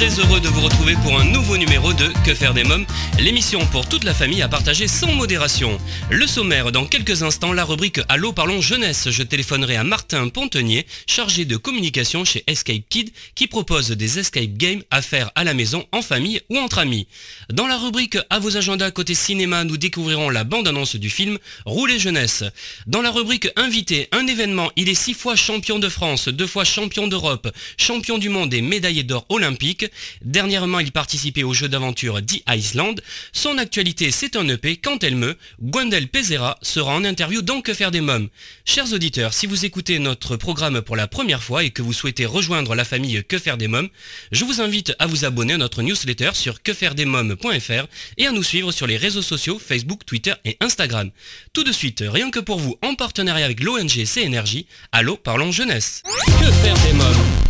Très heureux de vous retrouver pour un nouveau numéro de Que faire des mômes, l'émission pour toute la famille à partager sans modération. Le sommaire, dans quelques instants, la rubrique Allô parlons jeunesse, je téléphonerai à Martin Pontenier, chargé de communication chez Escape Kid, qui propose des escape games à faire à la maison, en famille ou entre amis. Dans la rubrique À vos agendas côté cinéma, nous découvrirons la bande-annonce du film Rouler jeunesse. Dans la rubrique Invité, un événement, il est six fois champion de France, deux fois champion d'Europe, champion du monde et médaillé d'or olympique. Dernièrement, il participait au jeu d'aventure The Iceland. Son actualité, c'est un EP. Quand elle me, Gwendel Pezera sera en interview dans Que faire des mômes. Chers auditeurs, si vous écoutez notre programme pour la première fois et que vous souhaitez rejoindre la famille Que faire des mômes, je vous invite à vous abonner à notre newsletter sur quefairedesmômes.fr et à nous suivre sur les réseaux sociaux Facebook, Twitter et Instagram. Tout de suite, rien que pour vous, en partenariat avec l'ONG CNRJ, Allô parlons jeunesse. Que faire des mômes?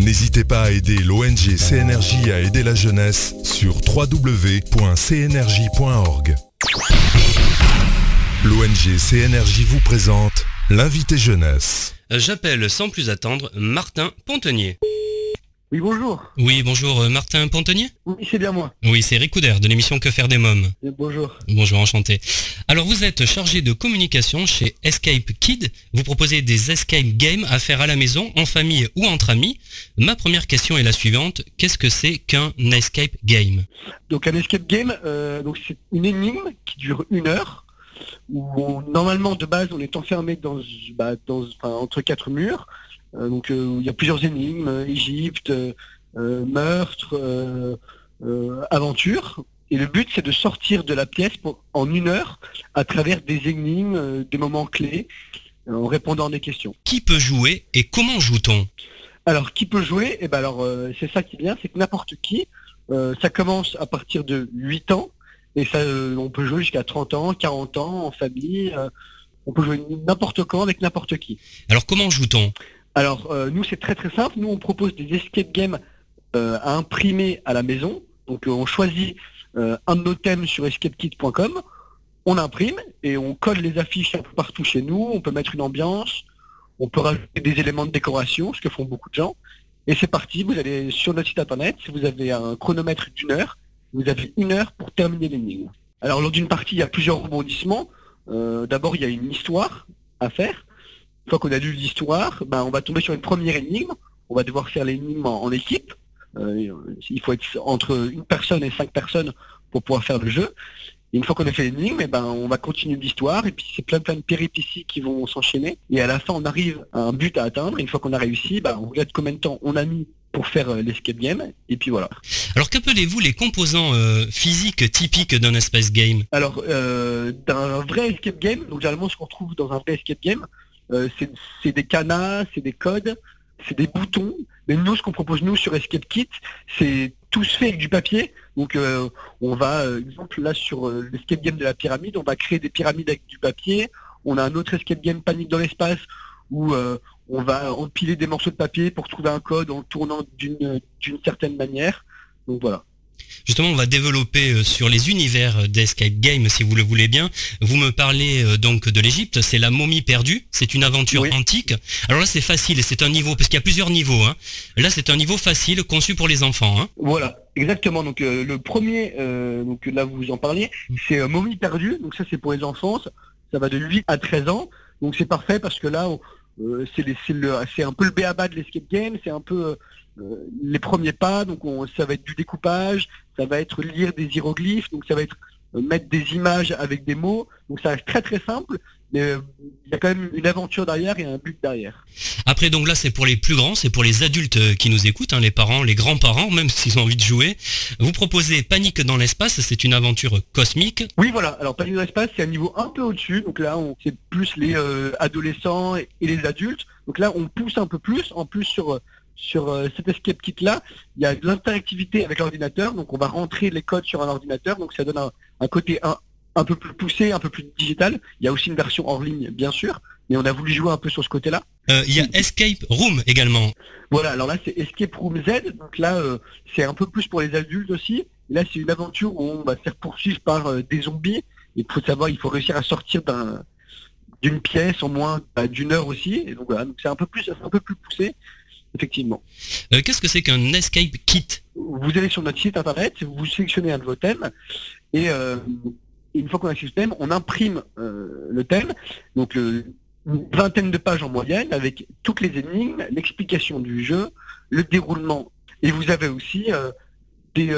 N'hésitez pas à aider l'ONG CNRJ à aider la jeunesse sur www.cnrj.org. L'ONG CNRJ vous présente l'invité jeunesse. J'appelle sans plus attendre Martin Pontenier. Oui, bonjour. Oui, bonjour euh, Martin Pontenier? Oui, c'est bien moi. Oui, c'est Eric Couder de l'émission Que faire des mômes? Et bonjour. Bonjour, enchanté. Alors vous êtes chargé de communication chez Escape Kid. Vous proposez des escape games à faire à la maison, en famille ou entre amis. Ma première question est la suivante. Qu'est-ce que c'est qu'un escape game? Donc un escape game, euh, donc c'est une énigme qui dure une heure. Où on- normalement de base on est enfermé dans, bah, dans enfin, entre quatre murs. Euh, donc euh, il y a plusieurs énigmes, euh, Égypte, meurtre, aventure. Et le but c'est de sortir de la pièce pour- en une heure à travers des énigmes, des moments clés, en répondant à des questions. Qui peut jouer et comment joue-t-on? Alors, qui peut jouer? Eh ben alors, c'est ça qui est bien, c'est que n'importe qui. ça commence à partir de 8 ans et ça, on peut jouer jusqu'à 30 ans, 40 ans, en famille. on peut jouer n'importe quand avec n'importe qui. Alors comment joue-t-on? Alors, euh, nous, c'est très très simple. Nous, on propose des escape games euh, à imprimer à la maison. Donc, euh, on choisit euh, un de nos thèmes sur escapekit.com. On imprime et on colle les affiches un peu partout chez nous. On peut mettre une ambiance. On peut rajouter des éléments de décoration, ce que font beaucoup de gens. Et c'est parti. Vous allez sur notre site internet. Vous avez un chronomètre d'une heure, vous avez une heure pour terminer l'énigme. Alors, lors d'une partie, il y a plusieurs rebondissements. D'abord, il y a une histoire à faire. Une fois qu'on a lu l'histoire, ben, on va tomber sur une première énigme. On va devoir faire l'énigme en, en équipe. Euh, il faut être entre une personne et cinq personnes pour pouvoir faire le jeu. Et une fois qu'on a fait l'énigme, eh ben, on va continuer l'histoire. Et puis c'est plein plein de péripéties qui vont s'enchaîner. Et à la fin, on arrive à un but à atteindre. Et une fois qu'on a réussi, ben, on regarde combien de temps on a mis pour faire euh, l'escape game. Et puis voilà. Alors qu'appelez-vous les composants euh, physiques typiques d'un espace game? Alors, euh, d'un vrai escape game, donc généralement ce qu'on trouve dans un vrai escape game, euh, c'est des cadenas, c'est des codes, c'est des boutons. Mais nous, ce qu'on propose nous sur Escape Kit, c'est tout se fait avec du papier. Donc, euh, on va, euh, exemple là sur euh, l'escape game de la pyramide, on va créer des pyramides avec du papier. On a un autre escape game panique dans l'espace où on va empiler des morceaux de papier pour trouver un code en le tournant d'une d'une certaine manière. Donc voilà. Justement, on va développer euh, sur les univers d'Escape Game, si vous le voulez bien. Vous me parlez euh, donc de l'Égypte, c'est la momie perdue, c'est une aventure Oui. antique. Alors là, c'est facile, c'est un niveau, parce qu'il y a plusieurs niveaux. Hein. Là, c'est un niveau facile, conçu pour les enfants. Hein. Voilà, exactement. Donc euh, le premier, euh, donc là vous en parliez, c'est euh, Momie perdue. Donc ça c'est pour les enfants, ça, va de 8 à 13 ans. Donc c'est parfait parce que là on- euh, c'est les- c'est le- c'est un peu le béaba de l'escape game, c'est un peu les premiers pas. Donc on- ça va être du découpage, ça va être lire des hiéroglyphes, donc ça va être euh, mettre des images avec des mots. Donc ça reste très très simple, mais euh, il y a quand même une aventure derrière et un but derrière. Après, donc là, c'est pour les plus grands, c'est pour les adultes euh, qui nous écoutent, hein, les parents, les grands-parents, même s'ils ont envie de jouer. Vous proposez Panique dans l'espace, c'est une aventure cosmique. Oui, voilà. Alors Panique dans l'espace, c'est un niveau un peu au-dessus. Donc là, on c'est plus les euh, adolescents et, les adultes. Donc là, on pousse un peu plus. En plus sur euh, sur euh, cet escape kit là, il y a de l'interactivité avec l'ordinateur. Donc on va rentrer les codes sur un ordinateur. Donc ça donne un, un côté un, un peu plus poussé, un peu plus digital. Il y a aussi une version hors ligne, bien sûr, mais on a voulu jouer un peu sur ce côté-là. Euh, Il y a Escape Room également. Voilà, alors là c'est Escape Room Z, donc là euh, c'est un peu plus pour les adultes aussi. Et là c'est une aventure où on va se faire poursuivre par euh, des zombies. Et il faut savoir, il faut réussir à sortir d'un d'une pièce en moins bah, d'une heure aussi. Et donc voilà, donc c'est un peu plus, c'est un peu plus poussé, effectivement. Euh, Qu'est-ce que c'est qu'un Escape Kit? Vous allez sur notre site internet, vous sélectionnez un de vos thèmes et euh, une fois qu'on a ce thème, on imprime euh, le thème. Donc le, une vingtaine de pages en moyenne avec toutes les énigmes, l'explication du jeu, le déroulement. Et vous avez aussi des,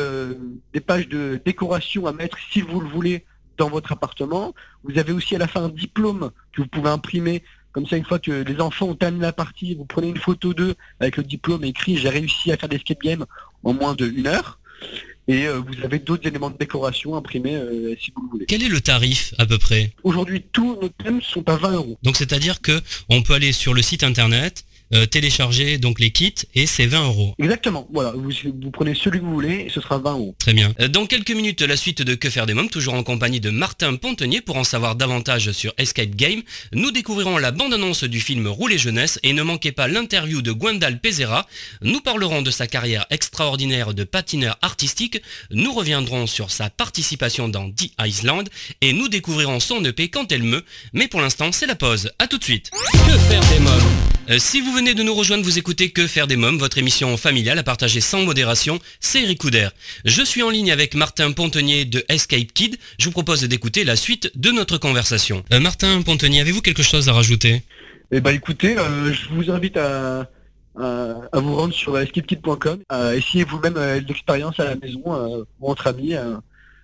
des pages de décoration à mettre si vous le voulez dans votre appartement. Vous avez aussi à la fin un diplôme que vous pouvez imprimer. Comme ça, une fois que les enfants ont terminé la partie, vous prenez une photo d'eux avec le diplôme écrit j'ai réussi à faire des escape games en moins de une heure. Et euh, vous avez d'autres éléments de décoration imprimés euh, si vous le voulez. Quel est le tarif à peu près? Aujourd'hui, tous nos thèmes sont à 20 euros. Donc c'est-à-dire que on peut aller sur le site internet, euh, télécharger donc les kits et c'est 20 euros. Exactement. Voilà, vous, vous prenez celui que vous voulez et ce sera 20 euros. Très bien. Euh, Dans quelques minutes, la suite de Que faire des mômes, toujours en compagnie de Martin Pontenier pour en savoir davantage sur Escape Game. Nous découvrirons la bande-annonce du film Rouler jeunesse et ne manquez pas l'interview de Gwendal Pezera. Nous parlerons de sa carrière extraordinaire de patineur artistique. Nous reviendrons sur sa participation dans The Island et nous découvrirons son EP quand elle meut. Mais pour l'instant, c'est la pause. À tout de suite. Que faire des mômes? Euh, si vous venez de nous rejoindre, vous écoutez Que faire des mômes, votre émission familiale à partager sans modération, c'est Eric Couder. Je suis en ligne avec Martin Pontenier de Escape Kid. Je vous propose d'écouter la suite de notre conversation. Euh, Martin Pontenier, avez-vous quelque chose à rajouter? Eh ben écoutez, euh, je vous invite à, à, à vous rendre sur escapekit.com, à essayer vous-même l'expérience à la maison ou entre amis.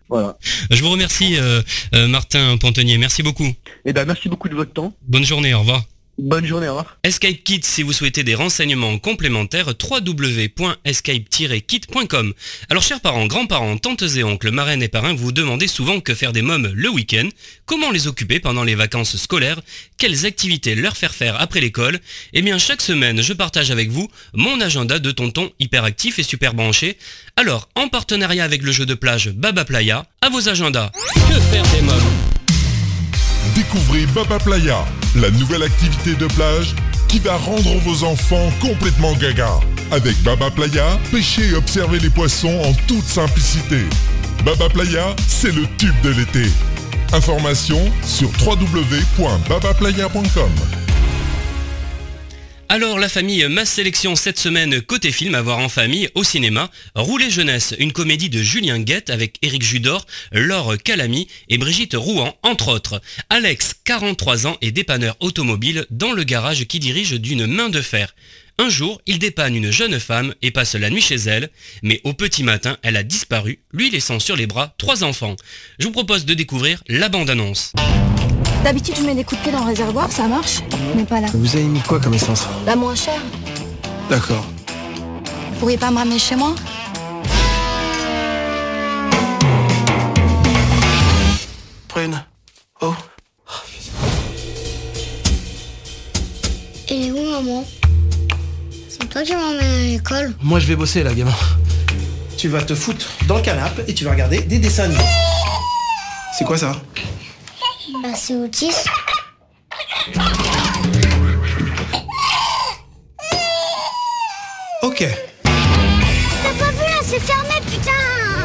voilà. Je vous remercie euh, euh, Martin Pontenier, merci beaucoup. Eh ben merci beaucoup de votre temps. Bonne journée, au revoir. Bonne journée, au revoir. Escape Kit, si vous souhaitez des renseignements complémentaires, www.escape-kit.com. Alors chers parents, grands-parents, tantes et oncles, marraines et parrains, vous vous demandez souvent que faire des mômes le week-end, comment les occuper pendant les vacances scolaires, quelles activités leur faire faire après l'école? Eh bien chaque semaine, je partage avec vous mon agenda de tonton hyperactif et super branché. Alors, en partenariat avec le jeu de plage Baba Playa, à vos agendas. Que faire des mômes? Découvrez Baba Playa, la nouvelle activité de plage qui va rendre vos enfants complètement gaga. Avec Baba Playa, pêchez et observez les poissons en toute simplicité. Baba Playa, c'est le tube de l'été. Information sur www.babaplaya.com. Alors la famille, ma sélection cette semaine côté film à voir en famille au cinéma, Rouler jeunesse, une comédie de Julien Guette avec Éric Judor, Laure Calamy et Brigitte Rouen entre autres. Alex, 43 ans, est dépanneur automobile dans le garage qui dirige d'une main de fer. Un jour, il dépanne une jeune femme et passe la nuit chez elle, mais au petit matin, elle a disparu, lui laissant sur les bras trois enfants. Je vous propose de découvrir la bande-annonce. D'habitude, je mets des coups de pied dans le réservoir, ça marche, mais pas là. Vous avez mis quoi comme essence La moins chère. D'accord. Vous pourriez pas me ramener chez moi? Prune. Oh. Est où, maman? C'est toi qui m'emmène à l'école Moi je vais bosser là, gamin. Tu vas te foutre dans le canapé et tu vas regarder des dessins animés. C'est quoi ça? Bah, c'est Otis. Ok. T'as pas vu là, c'est fermé, putain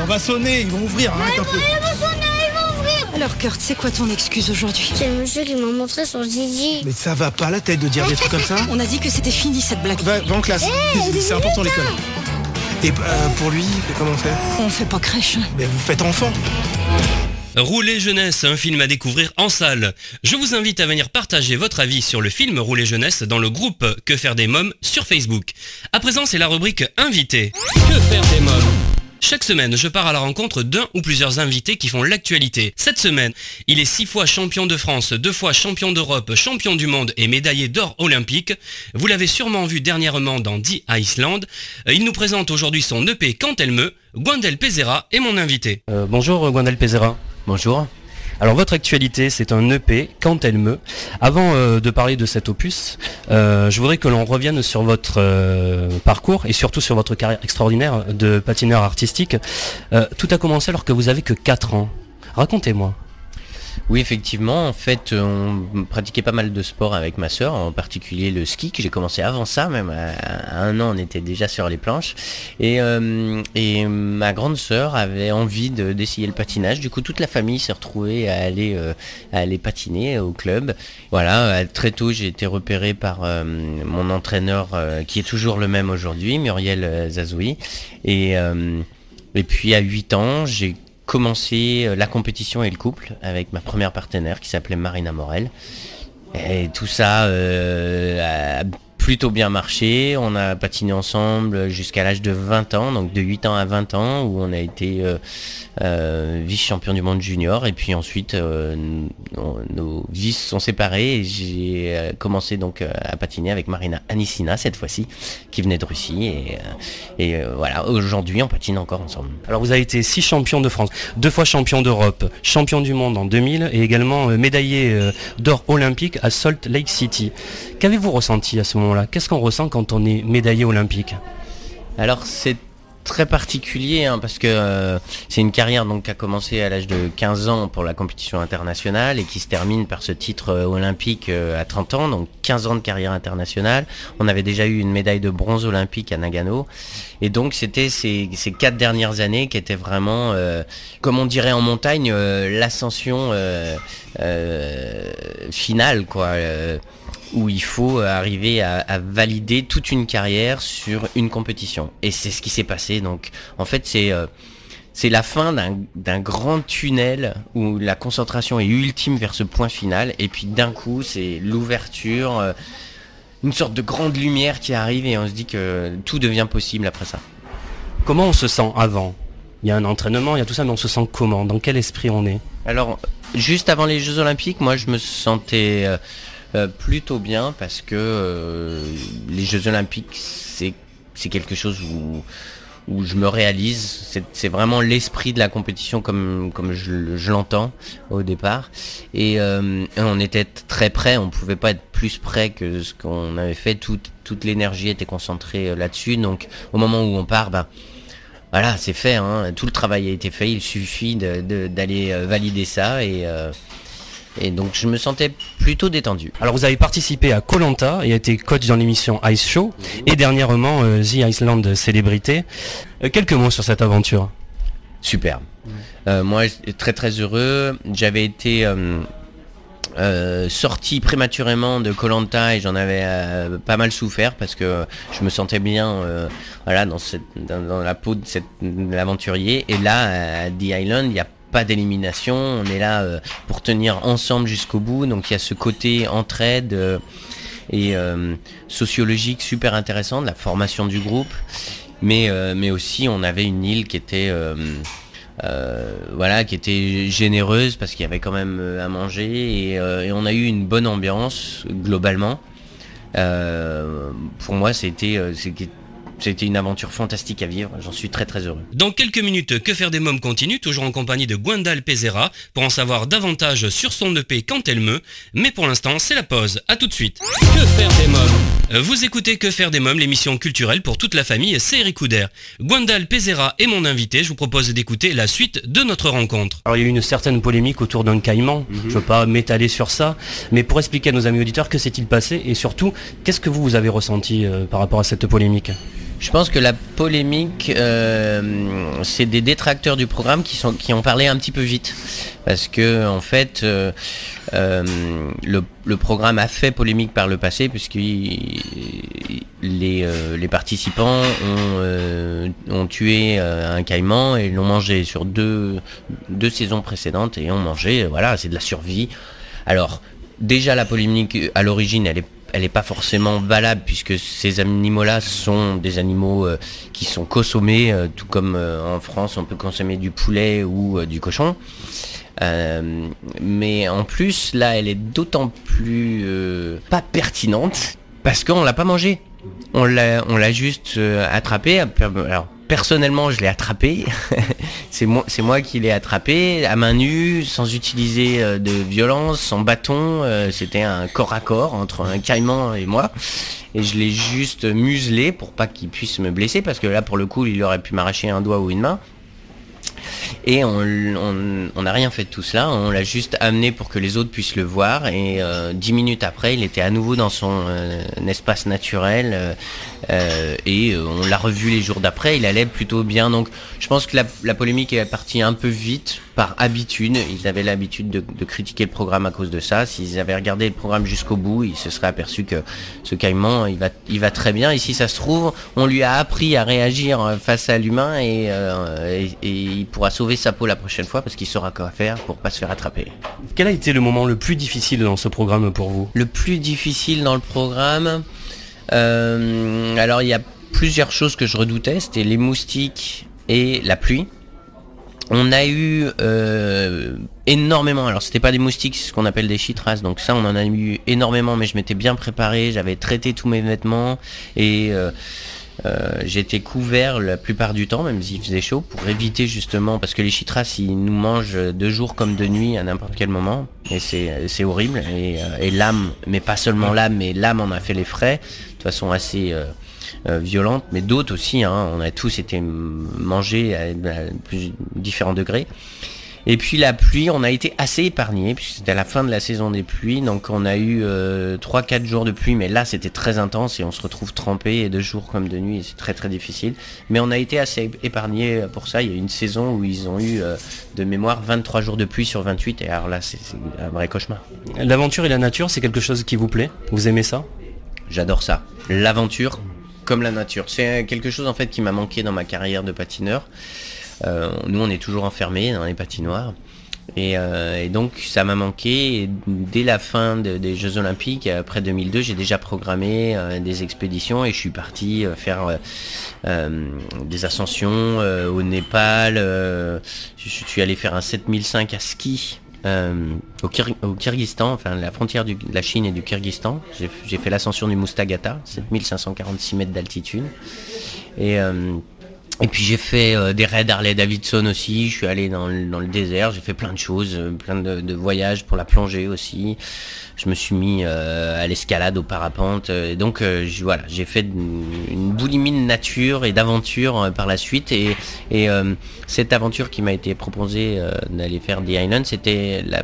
On va sonner, ils vont ouvrir. Arrête un peu. Ils vont sonner, ils vont ouvrir Alors, Kurt, c'est quoi ton excuse aujourd'hui? C'est le monsieur qui m'a montré son zizi. Mais ça va pas la tête de dire des trucs comme ça? On a dit que c'était fini cette blague. Va, va en classe. C'est important l'école. Et euh, pour lui, comment on fait? On fait pas crèche. Mais vous faites enfant. Rouler jeunesse, un film à découvrir en salle. Je vous invite à venir partager votre avis sur le film Rouler jeunesse dans le groupe Que faire des mômes sur Facebook. À présent, c'est la rubrique invité. Que faire des mômes Chaque semaine, je pars à la rencontre d'un ou plusieurs invités qui font l'actualité. Cette semaine, il est six fois champion de France, deux fois champion d'Europe, champion du monde et médaillé d'or olympique. Vous l'avez sûrement vu dernièrement dans The Iceland. Il nous présente aujourd'hui son EP Quand elle me. Gwendel Pezera est mon invité. Euh, bonjour Gwendel Pezera. Bonjour. Alors votre actualité, c'est un EP, Quand elle me. Avant euh, de parler de cet opus, euh, je voudrais que l'on revienne sur votre euh, parcours et surtout sur votre carrière extraordinaire de patineur artistique. Tout a commencé alors que vous avez que 4 ans. Racontez-moi. Oui, effectivement, en fait, on pratiquait pas mal de sports avec ma sœur, en particulier le ski, que j'ai commencé avant ça, même à, un an, on était déjà sur les planches. Et, euh, ma grande sœur avait envie d'essayer le patinage. Du coup, toute la famille s'est retrouvée à aller, euh, à aller patiner au club. Voilà, euh, très tôt, j'ai été repéré par euh, mon entraîneur, euh, qui est toujours le même aujourd'hui, Muriel euh, Zazoui. Et, euh, et puis à 8 ans, j'ai commencé euh, la compétition et le couple avec ma première partenaire qui s'appelait Marina Morel. Et tout ça euh, plutôt bien marché. On a patiné ensemble jusqu'à l'âge de 20 ans, donc de 8 ans à 20 ans, où on a été euh, euh, vice-champion du monde junior. Et puis ensuite, euh, nos, nos vices sont séparés et j'ai euh, commencé donc à patiner avec Marina Anissina cette fois-ci, qui venait de Russie. Et, et voilà, aujourd'hui, on patine encore ensemble. Alors vous avez été six champions de France, deux fois champion d'Europe, champion du monde en 2000 et également médaillé d'or olympique à Salt Lake City. Qu'avez-vous ressenti à ce Qu'est-ce qu'on ressent quand on est médaillé olympique Alors c'est très particulier hein, parce que euh, c'est une carrière donc qui a commencé à l'âge de 15 ans pour la compétition internationale et qui se termine par ce titre euh, olympique euh, à 30 ans, donc 15 ans de carrière internationale. On avait déjà eu une médaille de bronze olympique à Nagano. Et donc c'était ces, ces quatre dernières années qui étaient vraiment, comme on dirait en montagne, l'ascension finale quoi. euh, où il faut arriver à, valider toute une carrière sur une compétition. Et c'est ce qui s'est passé. Donc, en fait, c'est euh, la fin d'un grand tunnel où la concentration est ultime vers ce point final. Et puis d'un coup, c'est l'ouverture, euh, une sorte de grande lumière qui arrive et on se dit que tout devient possible après ça. Comment on se sent avant? Il y a un entraînement, il y a tout ça, mais on se sent comment? Dans quel esprit on est? Alors, juste avant les Jeux Olympiques, moi je me sentais euh, euh, plutôt bien parce que euh, les Jeux Olympiques, c'est quelque chose où, où je me réalise. C'est- vraiment l'esprit de la compétition comme, je, le- je l'entends au départ. Et, on était très près, on pouvait pas être plus près que ce qu'on avait fait. Toute, l'énergie était concentrée là-dessus. Donc au moment où on part, bah, voilà, c'est fait, hein. tout le travail a été fait, il suffit d'aller euh, valider ça et, euh, et donc je me sentais plutôt détendu. Alors vous avez participé à Colanta et a été coach dans l'émission Ice Show et dernièrement euh, The Iceland Célébrité. Euh, quelques mots sur cette aventure. Superbe. Euh, moi, très très heureux. J'avais été euh, sorti prématurément de Colanta et j'en avais euh, pas mal souffert parce que je me sentais bien euh, voilà, dans, cette, dans, la peau de, cette, de. Et là, à The Island, il n'y a pas d'élimination. On est là euh, pour tenir ensemble jusqu'au bout. Donc il y a ce côté entraide et sociologique super intéressant de la formation du groupe. Mais, mais aussi, on avait une île qui était... euh, voilà, qui était généreuse parce qu'il y avait quand même euh, à manger et, euh, et on a eu une bonne ambiance globalement. Pour moi, c'était c'était une aventure fantastique à vivre. J'en suis très très heureux. Dans quelques minutes, Que faire des mômes continue, toujours en compagnie de Gwendal Pezera, pour en savoir davantage sur son EP Quand elle me. Mais pour l'instant, c'est la pause. À tout de suite. Que faire des mômes Euh, Vous écoutez Que faire des mômes, l'émission culturelle pour toute la famille, c'est Eric Couder. Gwendal Pezera est mon invité, je vous propose d'écouter la suite de notre rencontre. Alors il y a eu une certaine polémique autour d'un caïman, je ne veux pas m'étaler sur ça, mais pour expliquer à nos amis auditeurs que s'est-il passé? Et surtout, qu'est-ce que vous, vous avez ressenti euh, par rapport à cette polémique? Je pense que la polémique, euh, c'est des détracteurs du programme qui, sont, qui ont parlé un petit peu vite. Parce que, en fait, euh, euh, le, programme a fait polémique par le passé, puisque les, participants ont, ont tué un caïman et l'ont mangé sur deux, deux saisons précédentes et ont mangé, voilà, c'est de la survie. Alors, déjà la polémique à l'origine, elle est elle est pas forcément valable puisque ces animaux-là sont des animaux qui sont consommés, tout comme en France on peut consommer du poulet ou du cochon. mais en plus, là, elle est d'autant plus pas pertinente parce qu'on l'a pas mangé. On l'a, juste attrapé. Personnellement, je l'ai attrapé. c'est moi, qui l'ai attrapé à main nue, sans utiliser euh, de violence, sans bâton. Euh, c'était un corps à corps entre un caïman et moi. Et je l'ai juste muselé pour pas qu'il puisse me blesser, parce que là, pour le coup, il aurait pu m'arracher un doigt ou une main. Et on n'a rien fait de tout cela, on l'a juste amené pour que les autres puissent le voir. Et euh, dix minutes après, il était à nouveau dans son espace naturel, euh, et euh, on l'a revu les jours d'après, il allait plutôt bien. Donc je pense que la, polémique est partie un peu vite par habitude. Ils avaient l'habitude de, critiquer le programme à cause de ça. S'ils avaient regardé le programme jusqu'au bout, ils se seraient aperçus que ce caïman, il va, il va très bien. Et si ça se trouve, on lui a appris à réagir face à l'humain et, euh, il pourra sauver sa peau la prochaine fois parce qu'il saura quoi faire pour pas se faire attraper. Quel a été le moment le plus difficile dans ce programme pour vous? Le plus difficile dans le programme euh, alors il y a plusieurs choses que je redoutais, c'était les moustiques et la pluie. On a eu euh, énormément, alors c'était pas des moustiques, c'est ce qu'on appelle des chitras, donc ça on en a eu énormément, mais je m'étais bien préparé, j'avais traité tous mes vêtements et euh, euh, j'étais couvert la plupart du temps, même s'il faisait chaud, pour éviter justement, parce que les chitras, ils nous mangent de jour comme de nuit à n'importe quel moment, et c'est horrible. Et, l'âme, mais pas seulement l'âme, mais l'âme en a fait les frais, de façon assez euh, euh, violente, mais d'autres aussi, hein, on a tous été mangés à, plus différents degrés. Et puis la pluie, on a été assez épargné, puisque c'était la fin de la saison des pluies, donc on a eu 3-4 euh, jours de pluie, mais là c'était très intense et on se retrouve trempé, et de jour comme de nuit, et c'est très très difficile. Mais on a été assez épargné pour ça, il y a une saison où ils ont eu euh, de mémoire 23 jours de pluie sur 28, et alors là c'est un vrai cauchemar. L'aventure et la nature, c'est quelque chose qui vous plaît? Vous aimez ça? J'adore ça. L'aventure comme la nature. C'est quelque chose en fait qui m'a manqué dans ma carrière de patineur. Euh, nous, on est toujours enfermés dans les patinoires. Et, euh, donc ça m'a manqué. dès la fin des Jeux Olympiques, après 2002, j'ai déjà programmé euh, des expéditions et je suis parti faire des ascensions au Népal. je suis allé faire un 7005 à ski au, Kyrgyzstan, enfin la frontière de la Chine et du Kyrgyzstan. J'ai fait l'ascension du Mustagata, 7546 mètres d'altitude. Et et puis j'ai fait euh, des raids Harley Davidson aussi, je suis allé dans le, désert, j'ai fait plein de choses, euh, plein de, voyages pour la plongée aussi. Je me suis mis euh, à l'escalade, au parapente. et donc voilà, j'ai fait une, boulimie de nature et d'aventure par la suite. Et, et cette aventure qui m'a été proposée d'aller faire The Island, c'était la,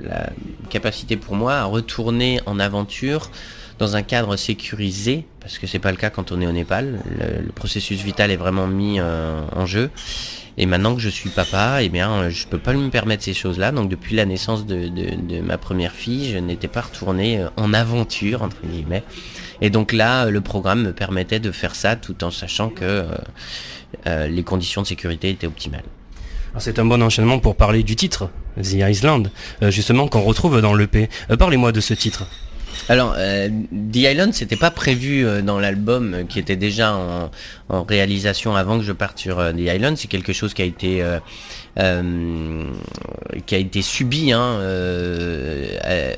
la capacité pour moi à retourner en aventure dans un cadre sécurisé, parce que c'est pas le cas quand on est au Népal. Le, processus vital est vraiment mis euh, en jeu. Et maintenant que je suis papa, eh bien, je peux pas me permettre ces choses-là. Donc depuis la naissance de, ma première fille, je n'étais pas retourné euh, en aventure entre guillemets. Et donc là, le programme me permettait de faire ça tout en sachant que euh, les conditions de sécurité étaient optimales. C'est un bon enchaînement pour parler du titre, The Island, justement qu'on retrouve dans l'EP. Parlez-moi de ce titre. Alors, euh, The Island, c'était pas prévu euh, dans l'album euh, qui était déjà en, réalisation avant que je parte sur The Island. C'est quelque chose qui a été qui a été subi. Hein,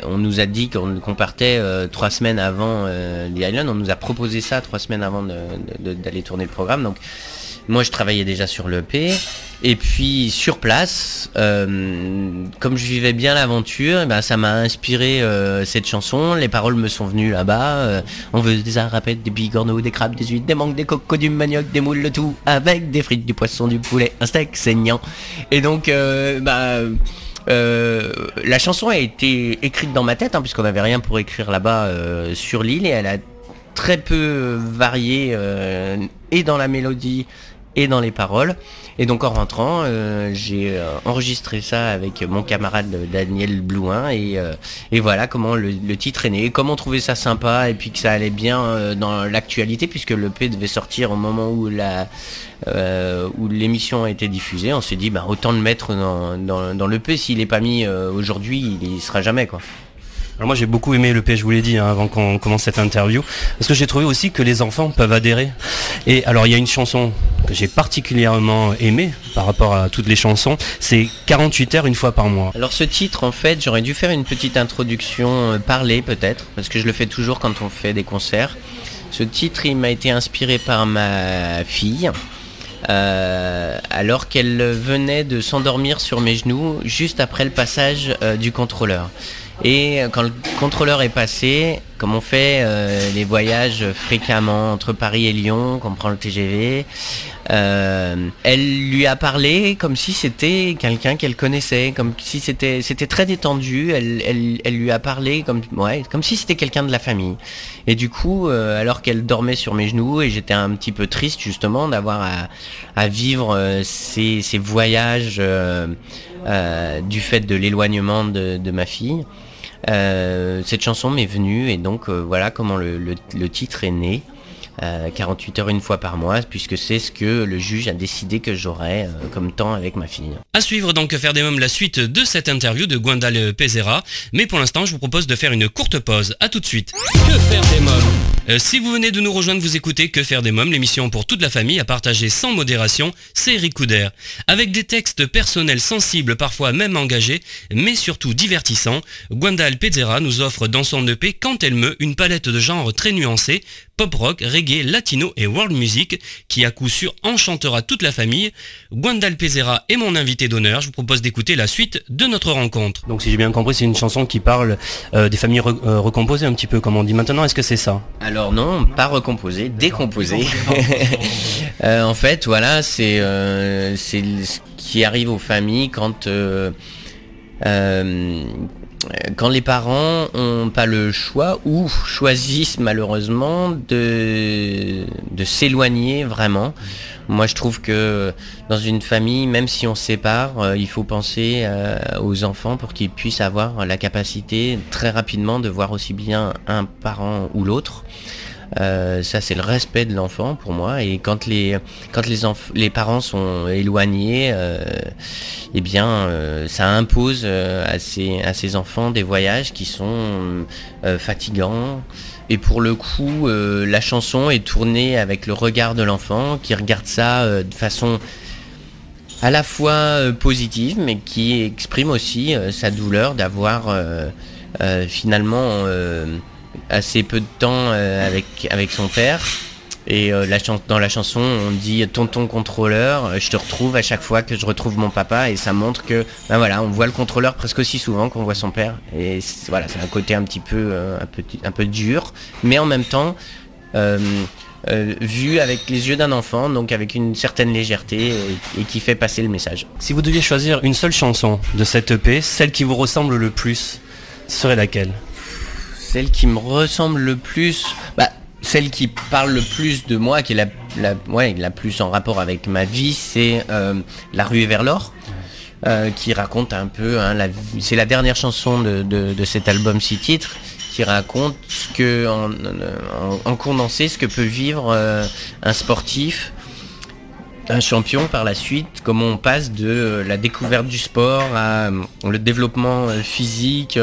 on nous a dit qu'on partait trois semaines avant The Island. On nous a proposé ça trois semaines avant d'aller tourner le programme. Donc, moi, je travaillais déjà sur l'EP. Et puis sur place, euh, comme je vivais bien l'aventure, eh ben, ça m'a inspiré euh, cette chanson. Les paroles me sont venues là-bas. Euh, on veut des arapettes, des bigorneaux, des crabes, des huîtres, des mangues, des cocos, du manioc, des moules, le tout avec des frites, du poisson, du poulet, un steak saignant. Et donc, bah, la chanson a été écrite dans ma tête, hein, puisqu'on n'avait rien pour écrire là-bas sur l'île, et elle a très peu varié et dans la mélodie et dans les paroles. Et donc en rentrant, euh, j'ai euh, enregistré ça avec mon camarade Daniel Blouin et, euh, voilà comment le, titre est né, comment trouver ça sympa et puis que ça allait bien dans l'actualité puisque le P devait sortir au moment où la où l'émission a été diffusée. On s'est dit bah, autant le mettre dans, le P s'il n'est pas mis aujourd'hui, il, il sera jamais quoi. Alors moi j'ai beaucoup aimé le P, je vous l'ai dit hein, avant qu'on commence cette interview, parce que j'ai trouvé aussi que les enfants peuvent adhérer. Et alors il y a une chanson que j'ai particulièrement aimée par rapport à toutes les chansons, c'est 48 heures une fois par mois. Alors ce titre, en fait, j'aurais dû faire une petite introduction euh, parlée peut-être, parce que je le fais toujours quand on fait des concerts. Ce titre, il m'a été inspiré par ma fille, euh, alors qu'elle venait de s'endormir sur mes genoux juste après le passage euh, du contrôleur. Et quand le contrôleur est passé, comme on fait euh, les voyages fréquemment entre Paris et Lyon, qu'on prend le TGV, euh, elle lui a parlé comme si c'était quelqu'un qu'elle connaissait, comme si c'était c'était très détendu. Elle, elle, elle, lui a parlé comme ouais, comme si c'était quelqu'un de la famille. Et du coup, euh, alors qu'elle dormait sur mes genoux et j'étais un petit peu triste justement d'avoir à, à, vivre ces, ces voyages du fait de l'éloignement de, de ma fille. Euh, cette chanson m'est venue et donc euh, voilà comment le, titre est né. 48 euh, heures une fois par mois, puisque c'est ce que le juge a décidé que j'aurais comme temps avec ma fille. À suivre donc faire des mômes la suite de cette interview de Gwendal Pezera, mais pour l'instant je vous propose de faire une courte pause. A tout de suite. Que faire des mômes? Euh, si vous venez de nous rejoindre, vous écoutez Que faire des mômes, l'émission pour toute la famille à partager sans modération, c'est Eric Couder. Avec des textes personnels sensibles, parfois même engagés, mais surtout divertissants, Gwendal Pezera nous offre dans son EP Quand elle meut une palette de genres très nuancée, pop rock, reggae, latino et world music, qui à coup sûr enchantera toute la famille. Gwendal Pezera est mon invité d'honneur, je vous propose d'écouter la suite de notre rencontre. Donc si j'ai bien compris, c'est une chanson qui parle euh, des familles re euh, recomposées un petit peu, comme on dit maintenant, est-ce que c'est ça? Alors non, pas recomposé, décomposé. euh, en fait, voilà, c'est euh, ce qui arrive aux familles quand euh, euh, quand les parents n'ont pas le choix ou choisissent malheureusement de, de s'éloigner vraiment. Moi je trouve que dans une famille, même si on sépare, euh, il faut penser euh, aux enfants pour qu'ils puissent avoir la capacité très rapidement de voir aussi bien un parent ou l'autre. Euh, ça c'est le respect de l'enfant pour moi. Et quand les quand les parents sont éloignés euh, eh bien euh, ça impose à ces à ces enfants des voyages qui sont fatigants. Et pour le coup la chanson est tournée avec le regard de l'enfant qui regarde ça de façon à la fois positive mais qui exprime aussi sa douleur d'avoir finalement assez peu de temps euh, avec, son père. Et euh, dans la chanson, on dit tonton contrôleur, euh, je te retrouve à chaque fois que je retrouve mon papa et ça montre que ben voilà, on voit le contrôleur presque aussi souvent qu'on voit son père. Et voilà, c'est un côté un petit peu, un peu un peu dur, mais en même temps vu avec les yeux d'un enfant, donc avec une certaine légèreté et, et, qui fait passer le message. Si vous deviez choisir une seule chanson de cette EP, celle qui vous ressemble le plus, serait laquelle? Celle qui me ressemble le plus, bah, celle qui parle le plus de moi, qui est la, plus en rapport avec ma vie, c'est euh, La rue vers l'or. Euh, qui raconte un peu, hein, c'est la dernière chanson de, cet album six titres, qui raconte que, en condensé, ce que peut vivre euh, un sportif, un champion par la suite, comment on passe de la découverte du sport à le développement physique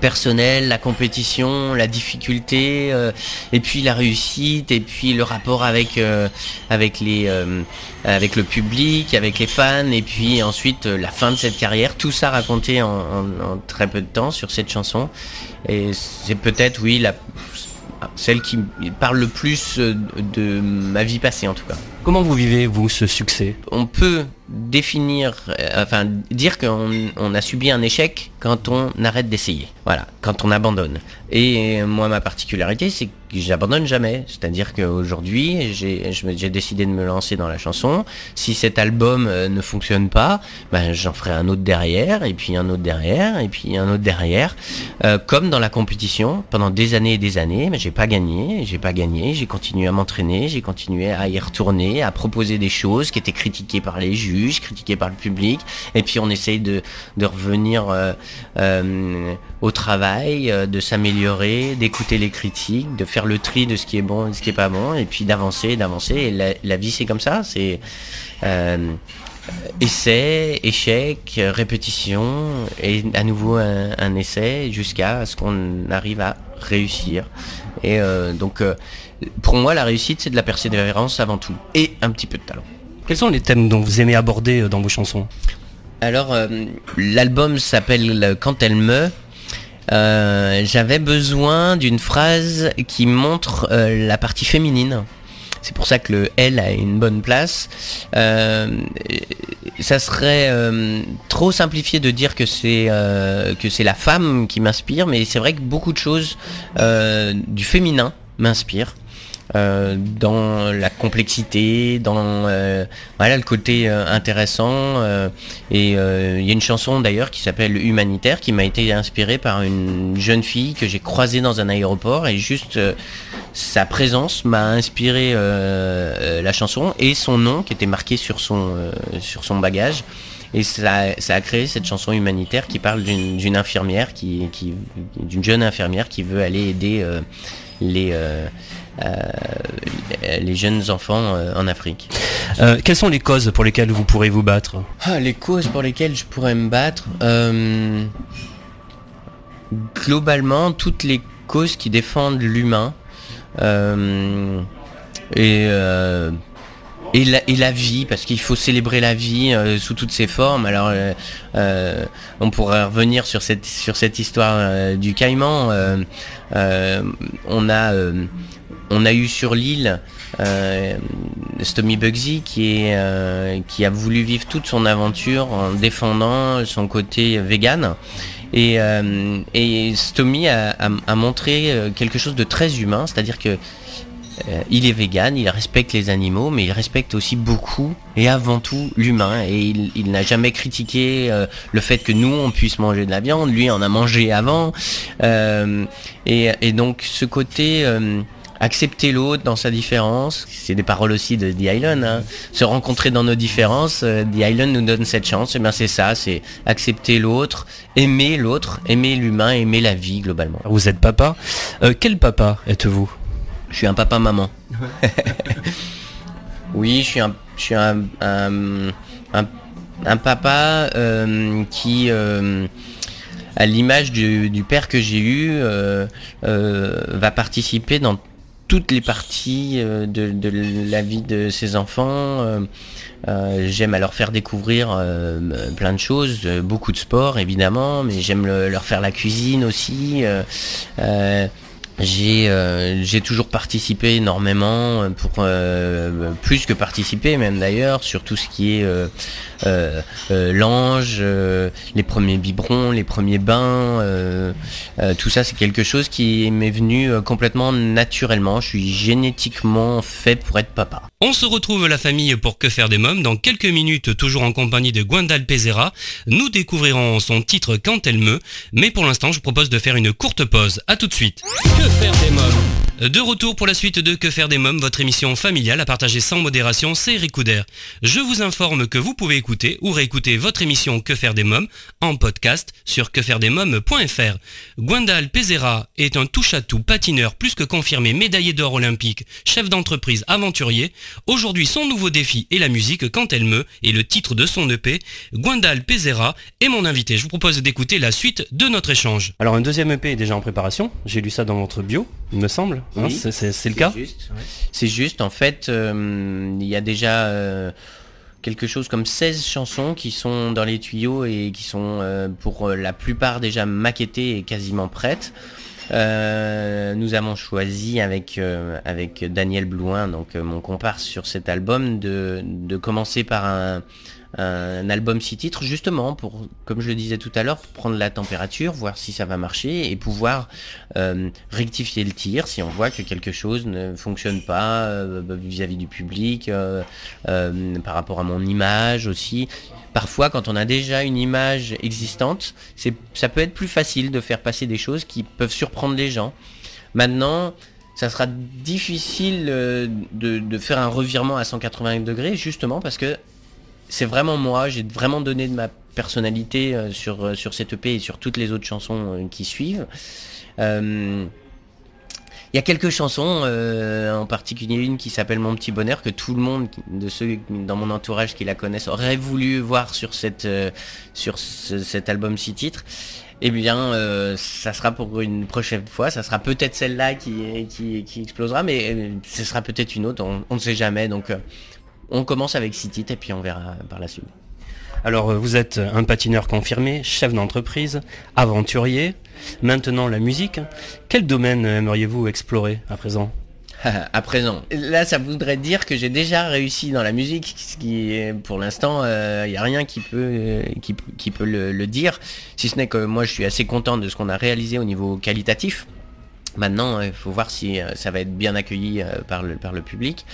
personnel, la compétition, la difficulté, euh, et puis la réussite, et puis le rapport avec euh, avec les euh, avec le public, avec les fans, et puis ensuite la fin de cette carrière. Tout ça raconté en, en, en très peu de temps sur cette chanson. Et c'est peut-être oui la celle qui parle le plus de ma vie passée en tout cas. Comment vous vivez vous ce succès? On peut définir, euh, enfin dire qu'on on a subi un échec quand on arrête d'essayer. Voilà, quand on abandonne. Et moi ma particularité c'est que j'abandonne jamais. C'est-à-dire qu'aujourd'hui j'ai décidé de me lancer dans la chanson. Si cet album euh, ne fonctionne pas, ben, j'en ferai un autre derrière, et puis un autre derrière, et puis un autre derrière. Euh, comme dans la compétition, pendant des années et des années, mais j'ai pas gagné, j'ai pas gagné, j'ai continué à m'entraîner, j'ai continué à y retourner, à proposer des choses qui étaient critiquées par les juges, critiquées par le public, et puis on essaye de, de revenir euh, euh, au travail, euh, de s'améliorer, d'écouter les critiques, de faire le tri de ce qui est bon et ce qui est pas bon, et puis d'avancer, d'avancer. Et la, la vie c'est comme ça, c'est essai, échec, répétition, et à nouveau un, essai jusqu'à ce qu'on arrive à réussir. Et donc pour moi la réussite c'est de la persévérance avant tout, et un petit peu de talent. Quels sont les thèmes dont vous aimez aborder dans vos chansons? Alors l'album s'appelle Quand elle me euh, j'avais besoin d'une phrase qui montre euh, la partie féminine. C'est pour ça que le L a une bonne place. Euh, ça serait trop simplifié de dire que c'est que c'est la femme qui m'inspire, mais c'est vrai que beaucoup de choses du féminin m'inspirent. Euh, dans la complexité, dans euh, voilà, le côté euh, intéressant. et il y a une chanson d'ailleurs qui s'appelle Humanitaire qui m'a été inspirée par une jeune fille que j'ai croisée dans un aéroport et juste sa présence m'a inspiré la chanson et son nom qui était marqué sur son, sur son bagage. Et ça, a créé cette chanson humanitaire qui parle d'une infirmière, qui, qui d'une jeune infirmière qui veut aller aider les, euh, les jeunes enfants euh, en Afrique. Euh, quelles sont les causes pour lesquelles vous pourrez vous battre? Ah, Les causes pour lesquelles je pourrais me battre Globalement, toutes les causes qui défendent l'humain et et la, vie, parce qu'il faut célébrer la vie sous toutes ses formes. Alors, on pourrait revenir sur cette, sur cette histoire du caïman. on a on a eu sur l'île euh, Stomy Bugsy qui, est, euh, qui a voulu vivre toute son aventure en défendant son côté vegan. Et, euh, Stomy a, montré quelque chose de très humain, c'est-à-dire que il est vegan, il respecte les animaux, mais il respecte aussi beaucoup et avant tout l'humain. Et il, n'a jamais critiqué le fait que nous on puisse manger de la viande, lui en a mangé avant. Et, donc ce côté accepter l'autre dans sa différence. C'est des paroles aussi de The Island. Hein. Se rencontrer dans nos différences. Euh, The Island nous donne cette chance. Et eh bien c'est ça, c'est accepter l'autre, aimer l'autre, aimer l'humain, aimer la vie globalement. Vous êtes papa. Euh, quel papa êtes-vous? Je suis un papa maman. oui, je suis un, je suis un, un, papa euh, qui à l'image du, du, père que j'ai eu, va participer dans toutes les parties euh, de, la vie de ses enfants. Euh, euh, j'aime à leur faire découvrir plein de choses, beaucoup de sport évidemment, mais j'aime leur faire la cuisine aussi. J'ai toujours participé énormément, pour plus que participer même d'ailleurs, sur tout ce qui est euh, euh, l'ange, euh, les premiers biberons, les premiers bains, tout ça c'est quelque chose qui m'est venu complètement naturellement. Je suis génétiquement fait pour être papa. On se retrouve la famille pour Que faire des mômes dans quelques minutes, toujours en compagnie de Gwendal Pezera. Nous découvrirons son titre Quand elle me, mais pour l'instant je propose de faire une courte pause. A tout de suite. Faire mômes de retour pour la suite de Que faire des mômes, votre émission familiale à partager sans modération, c'est Eric Je vous informe que vous pouvez écouter ou réécouter votre émission Que faire des mômes en podcast sur quefairedesmômes.fr. Gwendal Pezera est un touche-à-tout patineur plus que confirmé médaillé d'or olympique, chef d'entreprise aventurier. Aujourd'hui, son nouveau défi est la musique quand elle me et le titre de son EP. Gwendal Pezera est mon invité. Je vous propose d'écouter la suite de notre échange. Alors un deuxième EP est déjà en préparation. J'ai lu ça dans votre bio, il me semble. Hein, c'est le cas C'est juste, en fait, euh, il y a déjà euh, quelque chose comme 16 chansons qui sont dans les tuyaux et qui sont euh, pour la plupart déjà maquettées et quasiment prêtes. nous avons choisi avec, avec Daniel Blouin, donc mon comparse sur cet album, de commencer par un, un album six titres justement pour, comme je le disais tout à l'heure, prendre la température, voir si ça va marcher et pouvoir euh, rectifier le tir si on voit que quelque chose ne fonctionne pas euh, vis-à-vis du public, euh, par rapport à mon image aussi. Parfois, quand on a déjà une image existante, ça peut être plus facile de faire passer des choses qui peuvent surprendre les gens. Maintenant, ça sera difficile de, de, faire un revirement à 180 degrés justement parce que c'est vraiment moi, j'ai vraiment donné de ma personnalité euh, sur, euh, sur cette EP et sur toutes les autres chansons euh, qui suivent. Il y a quelques chansons, en particulier une qui s'appelle Mon petit bonheur, que tout le monde de ceux dans mon entourage qui la connaissent aurait voulu voir sur cette sur cet album six titres. Eh bien, ça sera pour une prochaine fois. Ça sera peut-être celle-là qui, qui, explosera, mais ce sera peut-être une autre. On, on, ne sait jamais. Donc, on commence avec titres et puis on verra par la suite. Alors euh, vous êtes un patineur confirmé, chef d'entreprise, aventurier, maintenant la musique. Quel domaine aimeriez-vous explorer à présent à présent. Là, ça voudrait dire que j'ai déjà réussi dans la musique, ce qui est, pour l'instant, il euh, n'y a rien qui peut, qui, peut le, dire, si ce n'est que moi, je suis assez content de ce qu'on a réalisé au niveau qualitatif. Maintenant, il faut voir si euh, ça va être bien accueilli par le, par le public.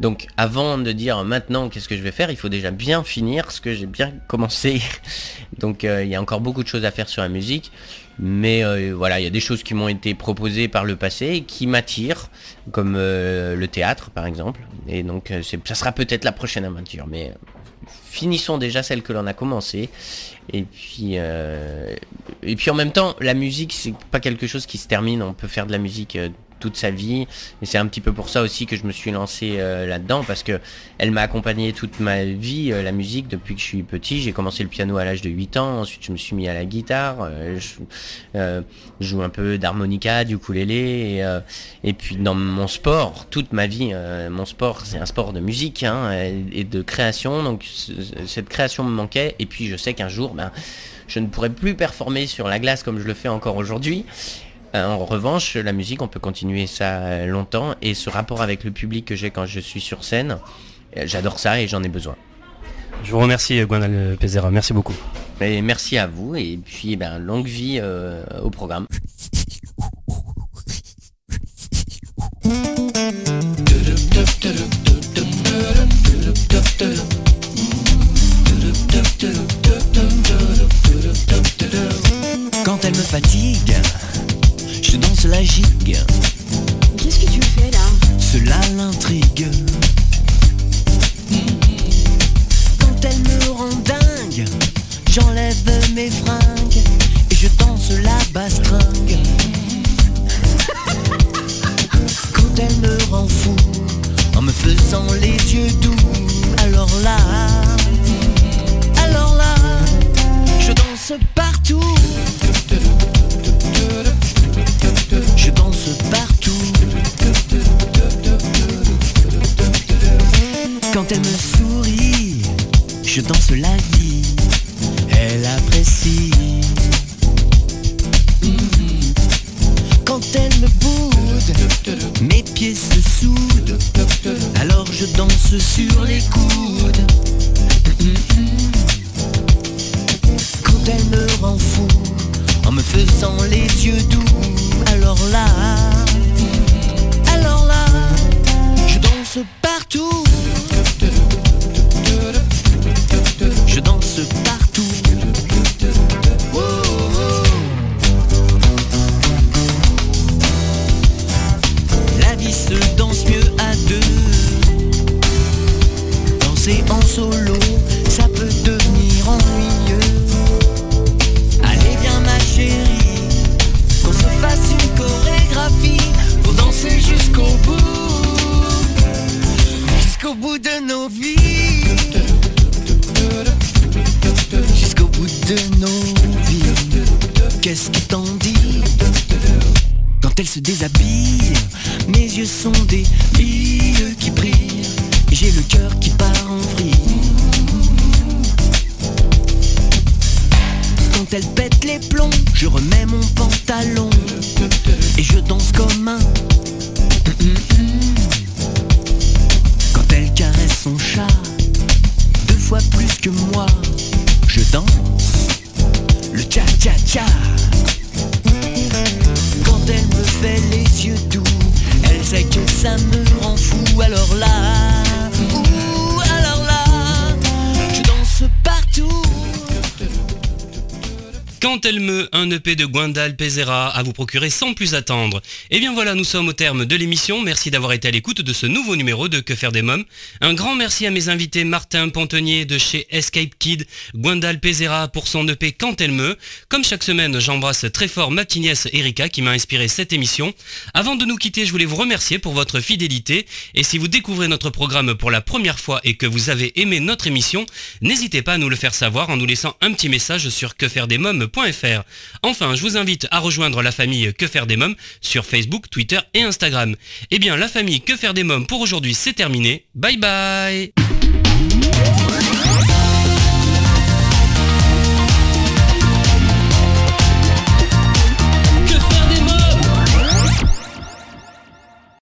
Donc avant de dire maintenant qu'est-ce que je vais faire, il faut déjà bien finir ce que j'ai bien commencé. Donc euh, il y a encore beaucoup de choses à faire sur la musique. Mais euh, voilà, il y a des choses qui m'ont été proposées par le passé et qui m'attirent, comme euh, le théâtre par exemple. Et donc ça sera peut-être la prochaine aventure. Mais finissons déjà celle que l'on a commencé. Et puis, et puis en même temps, la musique, c'est pas quelque chose qui se termine. On peut faire de la musique toute sa vie. Et c'est un petit peu pour ça aussi que je me suis lancé euh, là-dedans, parce que elle m'a accompagné toute ma vie, euh, la musique, depuis que je suis petit. J'ai commencé le piano à l'âge de 8 ans, ensuite je me suis mis à la guitare, euh, je joue un peu d'harmonica, du ukulélé, et, et, puis dans mon sport, toute ma vie, mon sport c'est un sport de musique hein, et, de création, donc cette création me manquait, et puis je sais qu'un jour, ben, je ne pourrai plus performer sur la glace comme je le fais encore aujourd'hui. Euh, en revanche, la musique, on peut continuer ça euh, longtemps et ce rapport avec le public que j'ai quand je suis sur scène, euh, j'adore ça et j'en ai besoin. Je vous remercie Gwendal Pezera, merci beaucoup. Et merci à vous et puis eh ben, longue vie au programme. Quand elle me fatigue je danse la gigue. Qu'est-ce que tu fais là Cela l'intrigue. Quand elle me rend dingue, j'enlève mes fringues et je danse la bastringue. Quand elle me rend fou, en me faisant les yeux doux, alors là, alors là, je danse partout. Je danse la vie. Elle apprécie. Le cha-cha-cha. Quand elle me fait les yeux doux, elle sait que ça me rend fou, alors là. Quand elle me, un EP de Gwendal Pezera à vous procurer sans plus attendre. Et eh bien voilà, nous sommes au terme de l'émission. Merci d'avoir été à l'écoute de ce nouveau numéro de Que faire des mômes. Un grand merci à mes invités Martin Pontenier de chez Escape Kid, Gwendal Pezera pour son EP Quand elle me. Comme chaque semaine, j'embrasse très fort ma Erika qui m'a inspiré cette émission. Avant de nous quitter, je voulais vous remercier pour votre fidélité. Et si vous découvrez notre programme pour la première fois et que vous avez aimé notre émission, n'hésitez pas à nous le faire savoir en nous laissant un petit message sur Enfin, je vous invite à rejoindre la famille Que faire des mômes sur Facebook, Twitter et Instagram. Eh bien, la famille Que faire des mômes pour aujourd'hui, c'est terminé. Bye bye